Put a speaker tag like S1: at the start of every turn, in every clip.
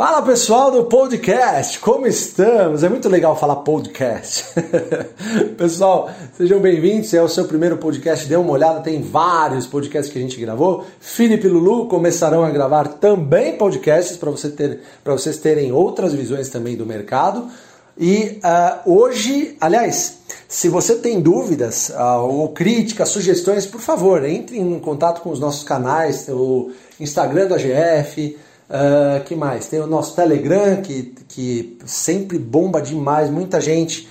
S1: Fala pessoal do podcast, como estamos? É muito legal falar podcast. pessoal, sejam bem-vindos. É o seu primeiro podcast, dê uma olhada, tem vários podcasts que a gente gravou. Felipe e Lulu começarão a gravar também podcasts para você ter, vocês terem outras visões também do mercado. E uh, hoje, aliás, se você tem dúvidas uh, ou críticas, sugestões, por favor, entre em contato com os nossos canais, o Instagram do AGF. Uh, que mais? Tem o nosso Telegram, que, que sempre bomba demais, muita gente.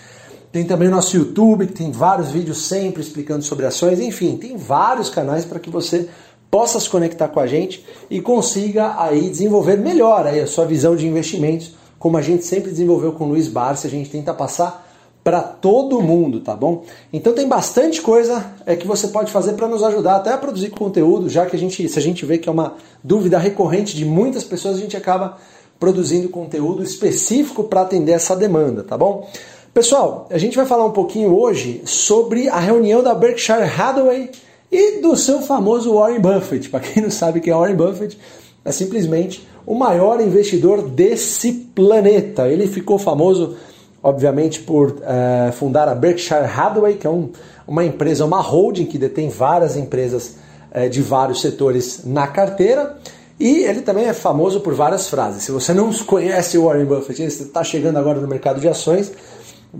S1: Tem também o nosso YouTube, que tem vários vídeos sempre explicando sobre ações. Enfim, tem vários canais para que você possa se conectar com a gente e consiga aí desenvolver melhor aí a sua visão de investimentos, como a gente sempre desenvolveu com o Luiz Barça, a gente tenta passar para todo mundo, tá bom? Então tem bastante coisa é que você pode fazer para nos ajudar até a produzir conteúdo, já que a gente, se a gente vê que é uma dúvida recorrente de muitas pessoas, a gente acaba produzindo conteúdo específico para atender essa demanda, tá bom? Pessoal, a gente vai falar um pouquinho hoje sobre a reunião da Berkshire Hathaway e do seu famoso Warren Buffett. Para quem não sabe quem é Warren Buffett, é simplesmente o maior investidor desse planeta. Ele ficou famoso obviamente por uh, fundar a Berkshire Hathaway, que é um, uma empresa, uma holding que detém várias empresas uh, de vários setores na carteira. E ele também é famoso por várias frases. Se você não conhece o Warren Buffett, você está chegando agora no mercado de ações,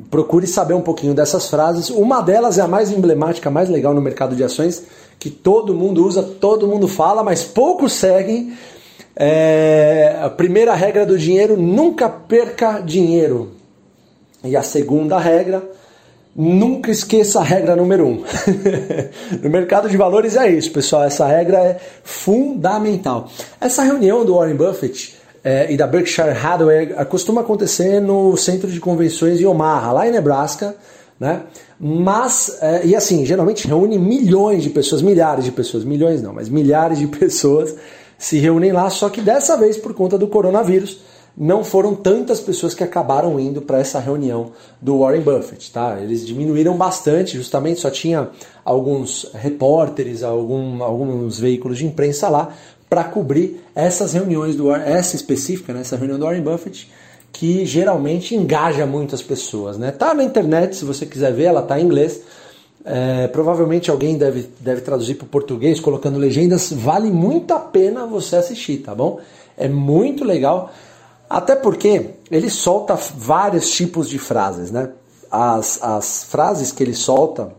S1: procure saber um pouquinho dessas frases. Uma delas é a mais emblemática, mais legal no mercado de ações, que todo mundo usa, todo mundo fala, mas poucos seguem. É, a primeira regra do dinheiro: nunca perca dinheiro. E a segunda regra, nunca esqueça a regra número um. no mercado de valores é isso, pessoal. Essa regra é fundamental. Essa reunião do Warren Buffett é, e da Berkshire Hathaway costuma acontecer no centro de convenções em Omaha, lá em Nebraska. Né? Mas, é, e assim, geralmente reúne milhões de pessoas, milhares de pessoas, milhões não, mas milhares de pessoas se reúnem lá, só que dessa vez por conta do coronavírus não foram tantas pessoas que acabaram indo para essa reunião do Warren Buffett, tá? Eles diminuíram bastante, justamente só tinha alguns repórteres, algum, alguns veículos de imprensa lá para cobrir essas reuniões do essa específica, né, essa reunião do Warren Buffett, que geralmente engaja muitas pessoas, né? Tá na internet, se você quiser ver, ela tá em inglês. É, provavelmente alguém deve, deve traduzir para o português, colocando legendas. Vale muito a pena você assistir, tá bom? É muito legal. Até porque ele solta vários tipos de frases, né? As, as frases que ele solta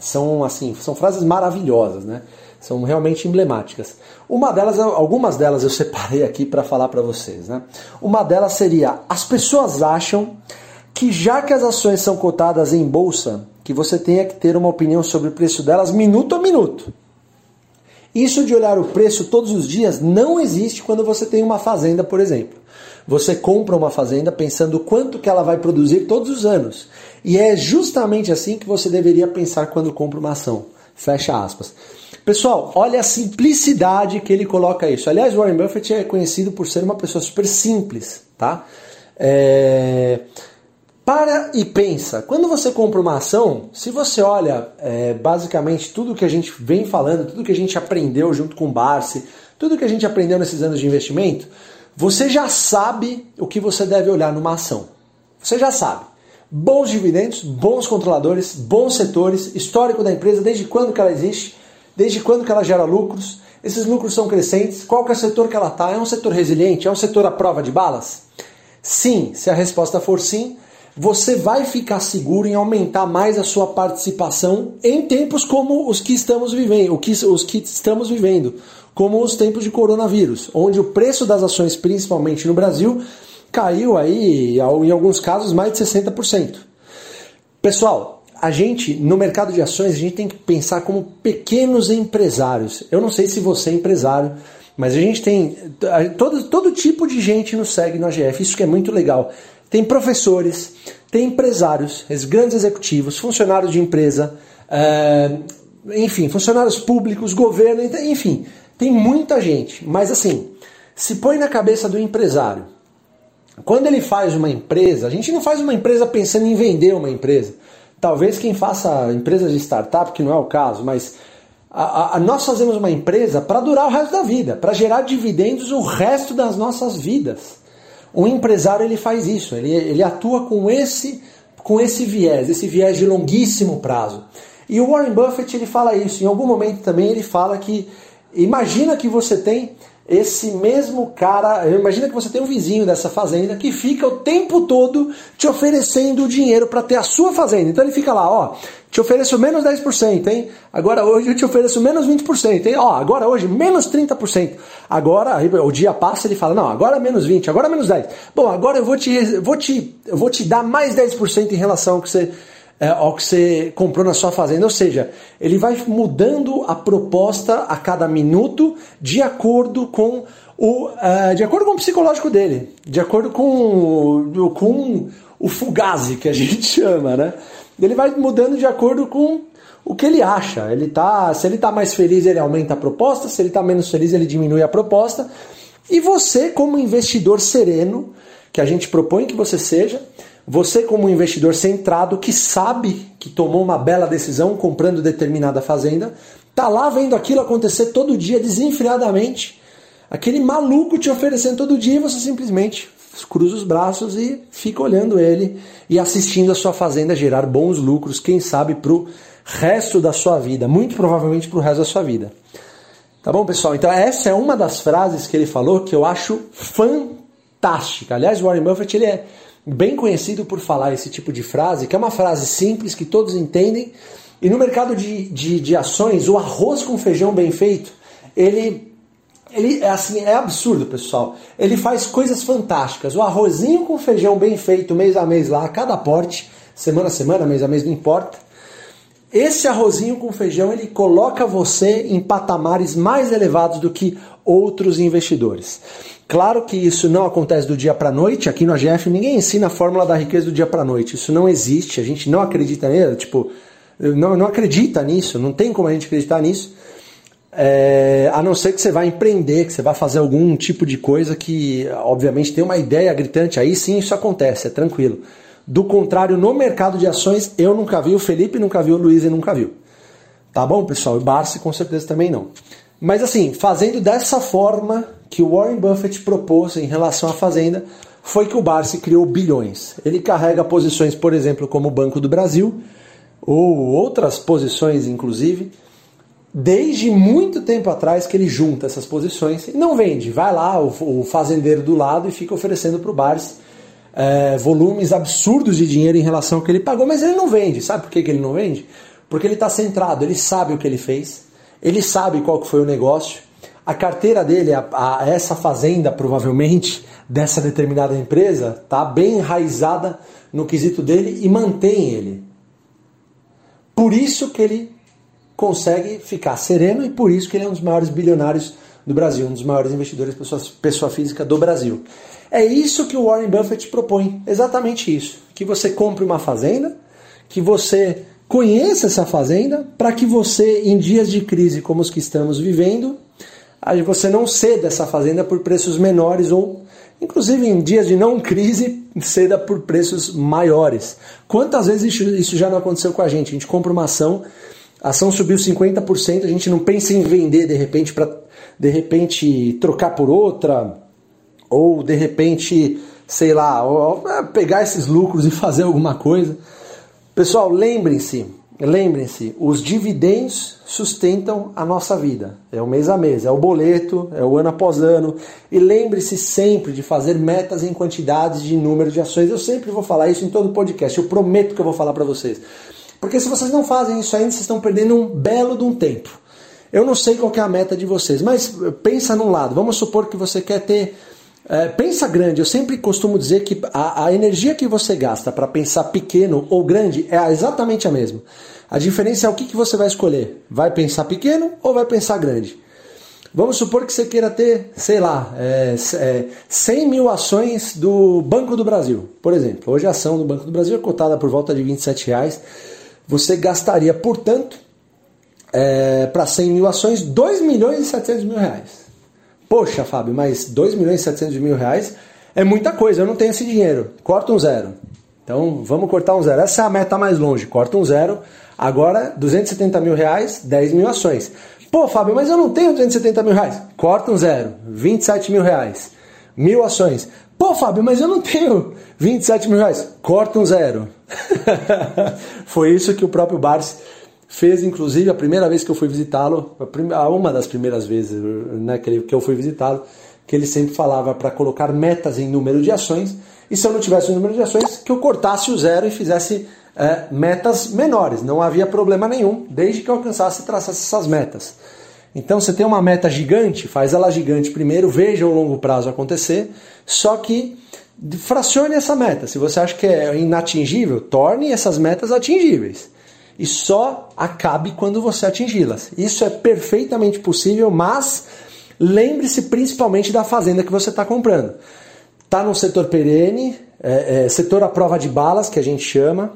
S1: são assim, são frases maravilhosas, né? São realmente emblemáticas. Uma delas, algumas delas eu separei aqui para falar para vocês, né? Uma delas seria: as pessoas acham que já que as ações são cotadas em bolsa, que você tenha que ter uma opinião sobre o preço delas minuto a minuto. Isso de olhar o preço todos os dias não existe quando você tem uma fazenda, por exemplo. Você compra uma fazenda pensando quanto que ela vai produzir todos os anos. E é justamente assim que você deveria pensar quando compra uma ação. Fecha aspas. Pessoal, olha a simplicidade que ele coloca isso. Aliás, Warren Buffett é conhecido por ser uma pessoa super simples, tá? É... Para e pensa. Quando você compra uma ação, se você olha é, basicamente tudo que a gente vem falando, tudo que a gente aprendeu junto com o Barsi, tudo que a gente aprendeu nesses anos de investimento, você já sabe o que você deve olhar numa ação. Você já sabe. Bons dividendos, bons controladores, bons setores, histórico da empresa, desde quando que ela existe, desde quando que ela gera lucros, esses lucros são crescentes, qual que é o setor que ela está, é um setor resiliente, é um setor à prova de balas? Sim, se a resposta for sim, você vai ficar seguro em aumentar mais a sua participação em tempos como os que estamos vivendo, os que estamos vivendo, como os tempos de coronavírus, onde o preço das ações, principalmente no Brasil, caiu aí, em alguns casos, mais de 60%. Pessoal, a gente, no mercado de ações, a gente tem que pensar como pequenos empresários. Eu não sei se você é empresário, mas a gente tem. Todo, todo tipo de gente nos segue no AGF, isso que é muito legal. Tem professores, tem empresários, grandes executivos, funcionários de empresa, é, enfim, funcionários públicos, governo, enfim. Tem muita gente, mas assim, se põe na cabeça do empresário. Quando ele faz uma empresa, a gente não faz uma empresa pensando em vender uma empresa. Talvez quem faça empresas de startup, que não é o caso, mas a, a, nós fazemos uma empresa para durar o resto da vida, para gerar dividendos o resto das nossas vidas. Um empresário ele faz isso, ele, ele atua com esse, com esse viés, esse viés de longuíssimo prazo. E o Warren Buffett ele fala isso. Em algum momento também ele fala que imagina que você tem esse mesmo cara, imagina que você tem um vizinho dessa fazenda que fica o tempo todo te oferecendo dinheiro para ter a sua fazenda. Então ele fica lá, ó, te ofereço menos 10%, hein? Agora hoje eu te ofereço menos 20%, hein? Ó, agora hoje menos 30%. Agora o dia passa ele fala, não, agora menos 20, agora menos 10. Bom, agora eu vou te vou te eu vou te dar mais 10% em relação ao que você é, ao que você comprou na sua fazenda. Ou seja, ele vai mudando a proposta a cada minuto de acordo com o, uh, de acordo com o psicológico dele, de acordo com, com o fugazi que a gente chama, né? Ele vai mudando de acordo com o que ele acha. Ele tá, se ele está mais feliz, ele aumenta a proposta, se ele está menos feliz, ele diminui a proposta. E você, como investidor sereno, que a gente propõe que você seja, você, como investidor centrado, que sabe que tomou uma bela decisão comprando determinada fazenda, tá lá vendo aquilo acontecer todo dia desenfreadamente. Aquele maluco te oferecendo todo dia e você simplesmente cruza os braços e fica olhando ele e assistindo a sua fazenda gerar bons lucros, quem sabe para o resto da sua vida, muito provavelmente para o resto da sua vida. Tá bom, pessoal? Então, essa é uma das frases que ele falou que eu acho fantástica. Aliás, Warren Buffett ele é bem conhecido por falar esse tipo de frase, que é uma frase simples que todos entendem. E no mercado de, de, de ações, o arroz com feijão bem feito, ele, ele é assim, é absurdo, pessoal. Ele faz coisas fantásticas. O arrozinho com feijão bem feito, mês a mês lá, a cada porte, semana a semana, mês a mês, não importa. Esse arrozinho com feijão ele coloca você em patamares mais elevados do que outros investidores. Claro que isso não acontece do dia para noite. Aqui no AGF ninguém ensina a fórmula da riqueza do dia para noite. Isso não existe. A gente não acredita nisso. Tipo, não, não acredita nisso. Não tem como a gente acreditar nisso. É, a não ser que você vá empreender, que você vá fazer algum tipo de coisa que, obviamente, tem uma ideia gritante. Aí sim isso acontece, é tranquilo. Do contrário, no mercado de ações, eu nunca vi, o Felipe nunca viu, o Luiz nunca viu. Tá bom, pessoal? O Barsi com certeza também não. Mas assim, fazendo dessa forma que o Warren Buffett propôs em relação à fazenda, foi que o Barsi criou bilhões. Ele carrega posições, por exemplo, como o Banco do Brasil, ou outras posições, inclusive, desde muito tempo atrás que ele junta essas posições e não vende. Vai lá o, o fazendeiro do lado e fica oferecendo para o Barsi é, volumes absurdos de dinheiro em relação ao que ele pagou, mas ele não vende. Sabe por que, que ele não vende? Porque ele está centrado, ele sabe o que ele fez, ele sabe qual que foi o negócio, a carteira dele, a, a, essa fazenda provavelmente dessa determinada empresa, está bem enraizada no quesito dele e mantém ele. Por isso que ele consegue ficar sereno e por isso que ele é um dos maiores bilionários do Brasil, um dos maiores investidores pessoa, pessoa física do Brasil. É isso que o Warren Buffett propõe, exatamente isso. Que você compre uma fazenda, que você conheça essa fazenda, para que você, em dias de crise como os que estamos vivendo, você não ceda essa fazenda por preços menores ou, inclusive em dias de não crise, ceda por preços maiores. Quantas vezes isso já não aconteceu com a gente? A gente compra uma ação, a ação subiu 50%, a gente não pensa em vender de repente para de repente trocar por outra ou de repente, sei lá, pegar esses lucros e fazer alguma coisa. Pessoal, lembrem-se, lembrem-se, os dividendos sustentam a nossa vida. É o mês a mês, é o boleto, é o ano após ano. E lembre-se sempre de fazer metas em quantidades de número de ações. Eu sempre vou falar isso em todo podcast. Eu prometo que eu vou falar para vocês. Porque se vocês não fazem isso ainda, vocês estão perdendo um belo de um tempo. Eu não sei qual é a meta de vocês, mas pensa num lado. Vamos supor que você quer ter é, pensa grande, eu sempre costumo dizer que a, a energia que você gasta para pensar pequeno ou grande é exatamente a mesma. A diferença é o que, que você vai escolher. Vai pensar pequeno ou vai pensar grande? Vamos supor que você queira ter, sei lá, é, é, 100 mil ações do Banco do Brasil, por exemplo. Hoje a ação do Banco do Brasil é cotada por volta de 27 reais. Você gastaria, portanto, é, para 100 mil ações, 2 milhões e 700 mil reais. Poxa, Fábio, mas 2 milhões e 700 mil reais é muita coisa, eu não tenho esse dinheiro. Corta um zero. Então vamos cortar um zero. Essa é a meta mais longe. Corta um zero. Agora, 270 mil reais, 10 mil ações. Pô, Fábio, mas eu não tenho 270 mil reais. Corta um zero. 27 mil reais. Mil ações. Pô, Fábio, mas eu não tenho 27 mil reais. Corta um zero. Foi isso que o próprio Barsi fez, inclusive, a primeira vez que eu fui visitá-lo, uma das primeiras vezes né, que, eu fui visitá-lo, que ele sempre falava para colocar metas em número de ações, e se eu não tivesse o número de ações, que eu cortasse o zero e fizesse é, metas menores. Não havia problema nenhum, desde que eu alcançasse e traçasse essas metas. Então, você tem uma meta gigante, faz ela gigante primeiro, veja o longo prazo acontecer, só que fracione essa meta. Se você acha que é inatingível, torne essas metas atingíveis. E só acabe quando você atingi-las. Isso é perfeitamente possível, mas lembre-se principalmente da fazenda que você está comprando. Está no setor perene, é, é, setor à prova de balas, que a gente chama.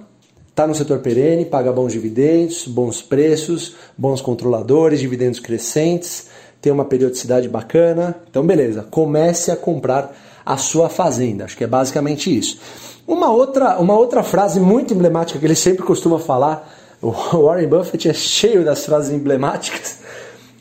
S1: Está no setor perene, paga bons dividendos, bons preços, bons controladores, dividendos crescentes, tem uma periodicidade bacana. Então, beleza, comece a comprar a sua fazenda. Acho que é basicamente isso. Uma outra, uma outra frase muito emblemática que ele sempre costuma falar, o Warren Buffett é cheio das frases emblemáticas,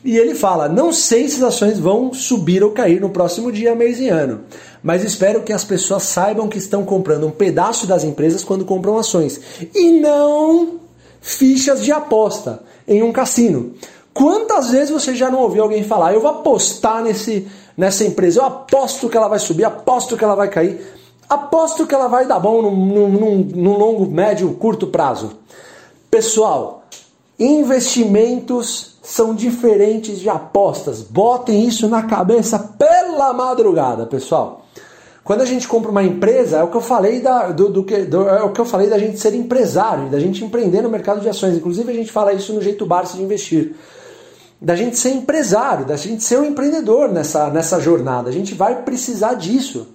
S1: e ele fala: Não sei se as ações vão subir ou cair no próximo dia, mês e ano, mas espero que as pessoas saibam que estão comprando um pedaço das empresas quando compram ações e não fichas de aposta em um cassino. Quantas vezes você já não ouviu alguém falar, eu vou apostar nesse, nessa empresa, eu aposto que ela vai subir, aposto que ela vai cair, aposto que ela vai dar bom num, num, num longo, médio, curto prazo. Pessoal, investimentos são diferentes de apostas. Botem isso na cabeça pela madrugada, pessoal. Quando a gente compra uma empresa, é o que eu falei da, do, do, do, é o que eu falei da gente ser empresário, da gente empreender no mercado de ações. Inclusive a gente fala isso no jeito Barça de investir da gente ser empresário, da gente ser um empreendedor nessa, nessa jornada. A gente vai precisar disso.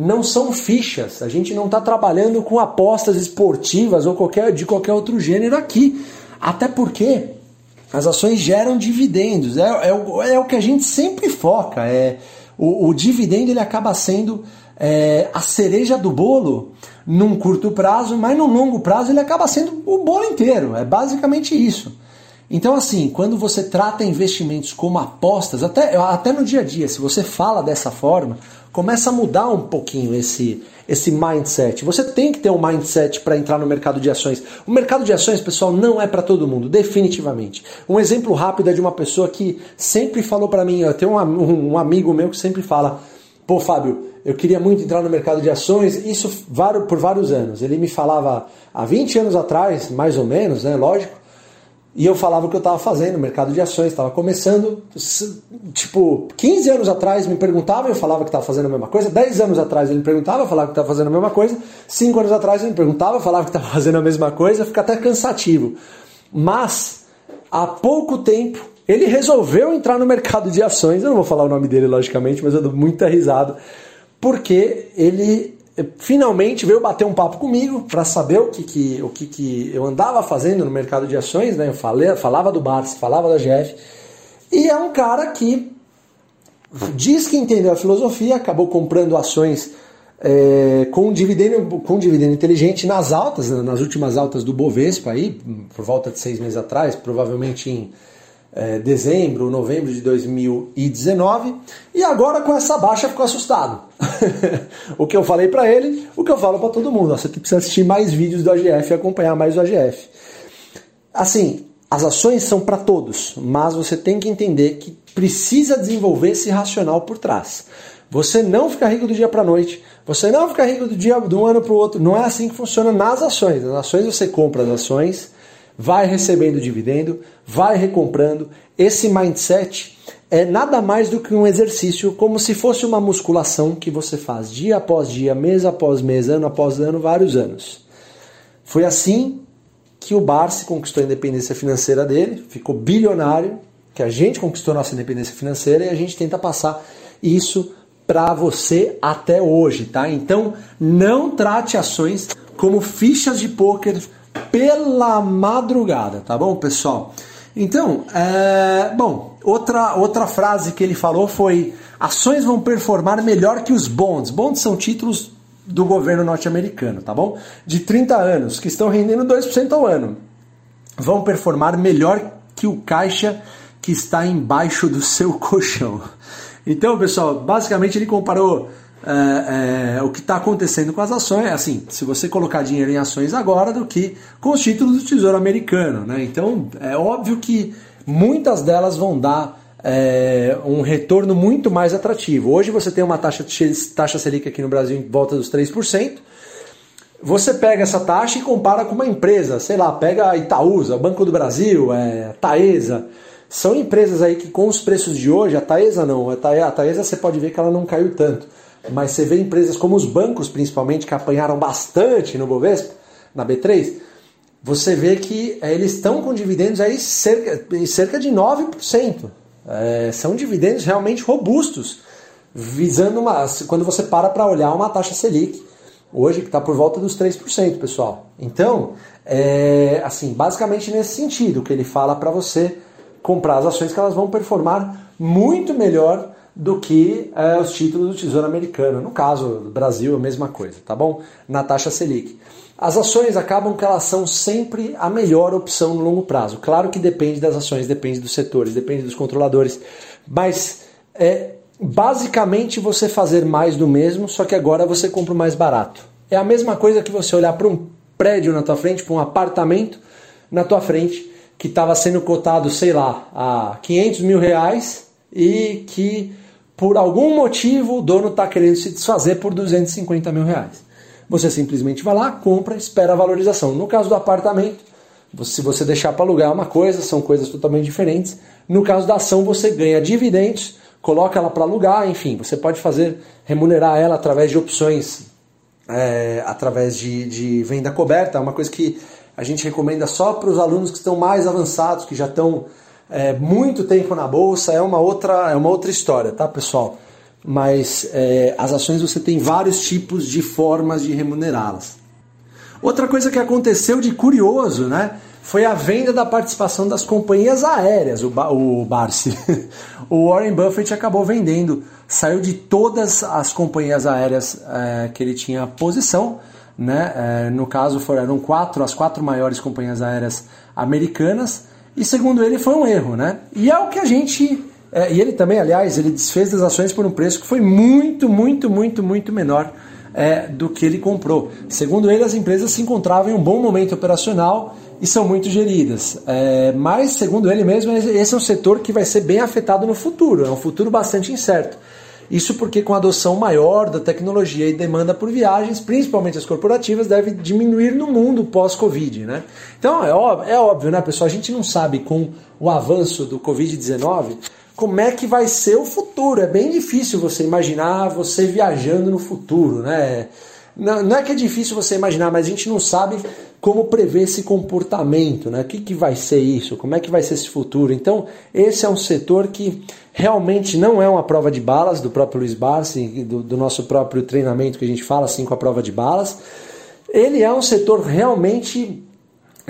S1: Não são fichas. A gente não está trabalhando com apostas esportivas ou qualquer, de qualquer outro gênero aqui. Até porque as ações geram dividendos. É, é, o, é o que a gente sempre foca. É, o, o dividendo ele acaba sendo é, a cereja do bolo num curto prazo, mas num longo prazo ele acaba sendo o bolo inteiro. É basicamente isso. Então, assim, quando você trata investimentos como apostas, até, até no dia a dia, se você fala dessa forma, começa a mudar um pouquinho esse, esse mindset. Você tem que ter um mindset para entrar no mercado de ações. O mercado de ações, pessoal, não é para todo mundo, definitivamente. Um exemplo rápido é de uma pessoa que sempre falou para mim, eu tenho um, um amigo meu que sempre fala, pô, Fábio, eu queria muito entrar no mercado de ações, isso por vários anos. Ele me falava há 20 anos atrás, mais ou menos, né, lógico, e eu falava o que eu estava fazendo, mercado de ações, estava começando. Tipo, 15 anos atrás me perguntava eu falava que estava fazendo a mesma coisa. 10 anos atrás ele me perguntava, eu falava que estava fazendo a mesma coisa. 5 anos atrás ele me perguntava, eu falava que estava fazendo a mesma coisa. Fica até cansativo. Mas, há pouco tempo, ele resolveu entrar no mercado de ações. Eu não vou falar o nome dele, logicamente, mas eu dou muita risada. Porque ele finalmente veio bater um papo comigo para saber o que, que, o que, que eu andava fazendo no mercado de ações, né? Eu falei, falava do Barça, falava da GF, e é um cara que diz que entendeu a filosofia, acabou comprando ações é, com, dividendo, com dividendo inteligente nas altas, nas últimas altas do Bovespa, aí, por volta de seis meses atrás, provavelmente em é, dezembro, novembro de 2019, e agora com essa baixa ficou assustado. o que eu falei para ele, o que eu falo para todo mundo, você precisa assistir mais vídeos do AGF e acompanhar mais o AGF. Assim, as ações são para todos, mas você tem que entender que precisa desenvolver esse racional por trás. Você não fica rico do dia para noite, você não fica rico do dia um ano para o outro. Não é assim que funciona nas ações. Nas ações você compra as ações, vai recebendo dividendo, vai recomprando. Esse mindset é nada mais do que um exercício, como se fosse uma musculação que você faz dia após dia, mês após mês, ano após ano, vários anos. Foi assim que o Barsi conquistou a independência financeira dele, ficou bilionário, que a gente conquistou nossa independência financeira e a gente tenta passar isso para você até hoje, tá? Então, não trate ações como fichas de pôquer pela madrugada, tá bom, pessoal? Então, é, bom, outra, outra frase que ele falou foi: ações vão performar melhor que os bonds. Bonds são títulos do governo norte-americano, tá bom? De 30 anos, que estão rendendo 2% ao ano, vão performar melhor que o caixa que está embaixo do seu colchão. Então, pessoal, basicamente ele comparou é, é, o que está acontecendo com as ações, assim, se você colocar dinheiro em ações agora do que com os títulos do Tesouro Americano, né? Então, é óbvio que muitas delas vão dar é, um retorno muito mais atrativo. Hoje você tem uma taxa, taxa Selic aqui no Brasil em volta dos 3%. Você pega essa taxa e compara com uma empresa, sei lá, pega a Itaúsa, Banco do Brasil, é, Taesa. São empresas aí que com os preços de hoje, a Taesa não, a Taesa você pode ver que ela não caiu tanto. Mas você vê empresas como os bancos, principalmente, que apanharam bastante no Bovespa, na B3, você vê que é, eles estão com dividendos aí cerca, cerca de 9%. É, são dividendos realmente robustos, visando uma. Quando você para para olhar uma taxa Selic, hoje que está por volta dos 3%, pessoal. Então, é, assim, basicamente nesse sentido que ele fala para você comprar as ações que elas vão performar muito melhor do que é, os títulos do Tesouro Americano. No caso do Brasil, a mesma coisa, tá bom? Na taxa Selic. As ações acabam que elas são sempre a melhor opção no longo prazo. Claro que depende das ações, depende dos setores, depende dos controladores, mas é basicamente você fazer mais do mesmo, só que agora você compra mais barato. É a mesma coisa que você olhar para um prédio na tua frente, para um apartamento na tua frente, que estava sendo cotado, sei lá, a 500 mil reais e que por algum motivo o dono está querendo se desfazer por 250 mil reais. Você simplesmente vai lá, compra, espera a valorização. No caso do apartamento, se você deixar para alugar é uma coisa, são coisas totalmente diferentes. No caso da ação, você ganha dividendos, coloca ela para alugar, enfim, você pode fazer, remunerar ela através de opções, é, através de, de venda coberta, é uma coisa que a gente recomenda só para os alunos que estão mais avançados, que já estão é, muito tempo na bolsa, é uma outra, é uma outra história, tá pessoal? mas é, as ações você tem vários tipos de formas de remunerá-las. Outra coisa que aconteceu de curioso, né, foi a venda da participação das companhias aéreas, o, ba o Barsi. o Warren Buffett acabou vendendo, saiu de todas as companhias aéreas é, que ele tinha posição, né, é, no caso foram quatro, as quatro maiores companhias aéreas americanas, e segundo ele foi um erro, né? E é o que a gente é, e ele também, aliás, ele desfez das ações por um preço que foi muito, muito, muito, muito menor é, do que ele comprou. Segundo ele, as empresas se encontravam em um bom momento operacional e são muito geridas. É, mas, segundo ele mesmo, esse é um setor que vai ser bem afetado no futuro, é um futuro bastante incerto. Isso porque com a adoção maior da tecnologia e demanda por viagens, principalmente as corporativas, deve diminuir no mundo pós-Covid. Né? Então é óbvio, é óbvio, né, pessoal? A gente não sabe com o avanço do Covid-19 como é que vai ser o futuro. É bem difícil você imaginar você viajando no futuro, né? Não, não é que é difícil você imaginar, mas a gente não sabe como prever esse comportamento, né? O que, que vai ser isso? Como é que vai ser esse futuro? Então, esse é um setor que realmente não é uma prova de balas do próprio Luiz Barsi, do, do nosso próprio treinamento que a gente fala assim com a prova de balas. Ele é um setor realmente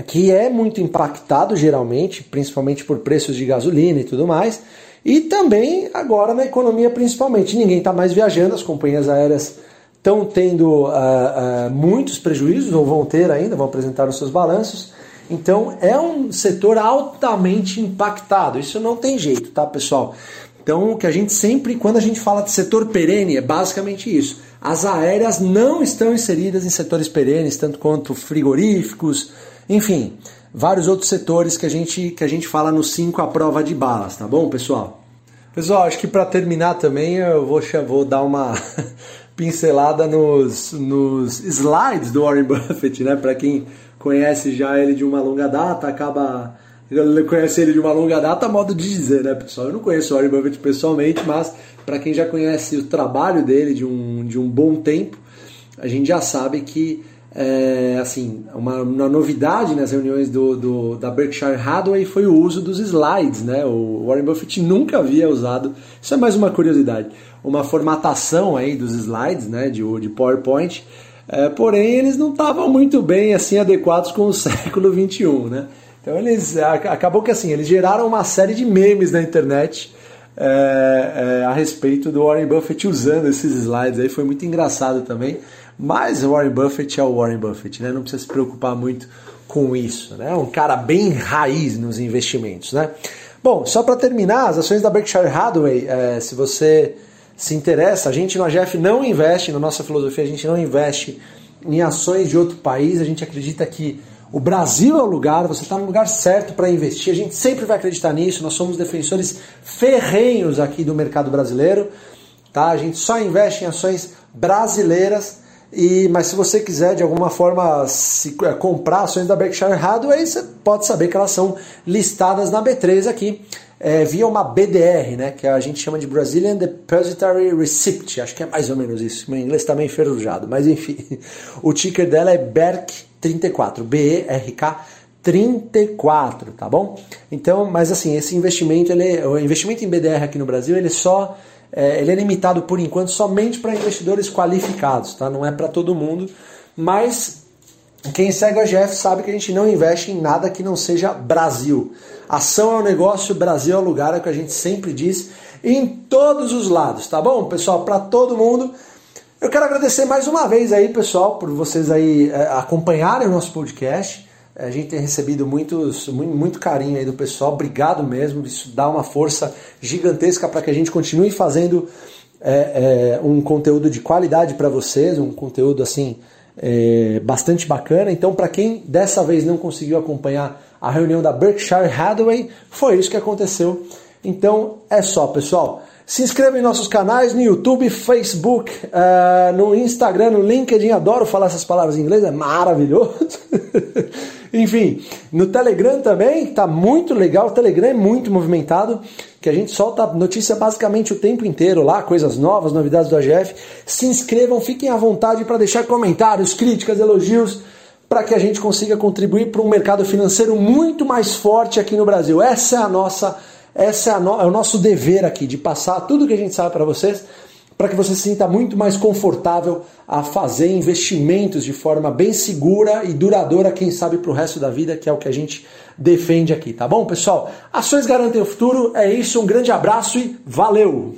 S1: que é muito impactado geralmente, principalmente por preços de gasolina e tudo mais, e também agora na economia principalmente. Ninguém está mais viajando, as companhias aéreas estão tendo uh, uh, muitos prejuízos, ou vão ter ainda, vão apresentar os seus balanços. Então é um setor altamente impactado. Isso não tem jeito, tá, pessoal? Então, o que a gente sempre, quando a gente fala de setor perene, é basicamente isso. As aéreas não estão inseridas em setores perenes, tanto quanto frigoríficos, enfim, vários outros setores que a gente, que a gente fala no 5 a prova de balas, tá bom, pessoal? Pessoal, acho que para terminar também eu vou, vou dar uma pincelada nos, nos slides do Warren Buffett, né? Para quem conhece já ele de uma longa data, acaba conhece ele de uma longa data, modo de dizer, né, pessoal? Eu não conheço o Warren Buffett pessoalmente, mas para quem já conhece o trabalho dele de um, de um bom tempo, a gente já sabe que é, assim, uma, uma, novidade nas reuniões do, do, da Berkshire Hathaway foi o uso dos slides, né? O Warren Buffett nunca havia usado, isso é mais uma curiosidade, uma formatação aí dos slides, né, de, de PowerPoint, é, porém eles não estavam muito bem assim adequados com o século 21, né? Então eles acabou que assim eles geraram uma série de memes na internet é, é, a respeito do Warren Buffett usando esses slides aí. Foi muito engraçado também Mas Warren Buffett é o Warren Buffett, né? Não precisa se preocupar muito com isso, né? Um cara bem raiz nos investimentos, né? Bom, só para terminar, as ações da Berkshire Hathaway, é, se você se interessa, a gente no AGF não investe, na nossa filosofia, a gente não investe em ações de outro país, a gente acredita que o Brasil é o lugar, você está no lugar certo para investir, a gente sempre vai acreditar nisso, nós somos defensores ferrenhos aqui do mercado brasileiro, tá? A gente só investe em ações brasileiras e, mas se você quiser de alguma forma se, é, comprar ações da Berkshire Hathaway, você pode saber que elas são listadas na B3 aqui, é, via uma BDR, né, que a gente chama de Brazilian Depository Receipt, acho que é mais ou menos isso, meu inglês está meio enferrujado, mas enfim, o ticker dela é BERK34, B-E-R-K 34, tá bom? Então, mas assim, esse investimento, ele, o investimento em BDR aqui no Brasil, ele só é, ele é limitado por enquanto somente para investidores qualificados, tá? Não é para todo mundo, mas quem segue a GF sabe que a gente não investe em nada que não seja Brasil. Ação é o negócio, Brasil é o lugar, é o que a gente sempre diz em todos os lados, tá bom, pessoal? Para todo mundo. Eu quero agradecer mais uma vez aí, pessoal, por vocês aí é, acompanharem o nosso podcast. A gente tem recebido muitos, muito, carinho aí do pessoal. Obrigado mesmo. Isso dá uma força gigantesca para que a gente continue fazendo é, é, um conteúdo de qualidade para vocês, um conteúdo assim é, bastante bacana. Então, para quem dessa vez não conseguiu acompanhar a reunião da Berkshire Hathaway, foi isso que aconteceu. Então, é só, pessoal. Se inscreva em nossos canais no YouTube, Facebook, uh, no Instagram, no LinkedIn. Adoro falar essas palavras em inglês, é maravilhoso. Enfim, no Telegram também, tá muito legal. O Telegram é muito movimentado, que a gente solta notícia basicamente o tempo inteiro lá, coisas novas, novidades do AGF. Se inscrevam, fiquem à vontade para deixar comentários, críticas, elogios, para que a gente consiga contribuir para um mercado financeiro muito mais forte aqui no Brasil. Essa é a nossa, essa é, no, é o nosso dever aqui, de passar tudo que a gente sabe para vocês para que você se sinta muito mais confortável a fazer investimentos de forma bem segura e duradoura, quem sabe para o resto da vida, que é o que a gente defende aqui, tá bom, pessoal? Ações garantem o futuro, é isso, um grande abraço e valeu!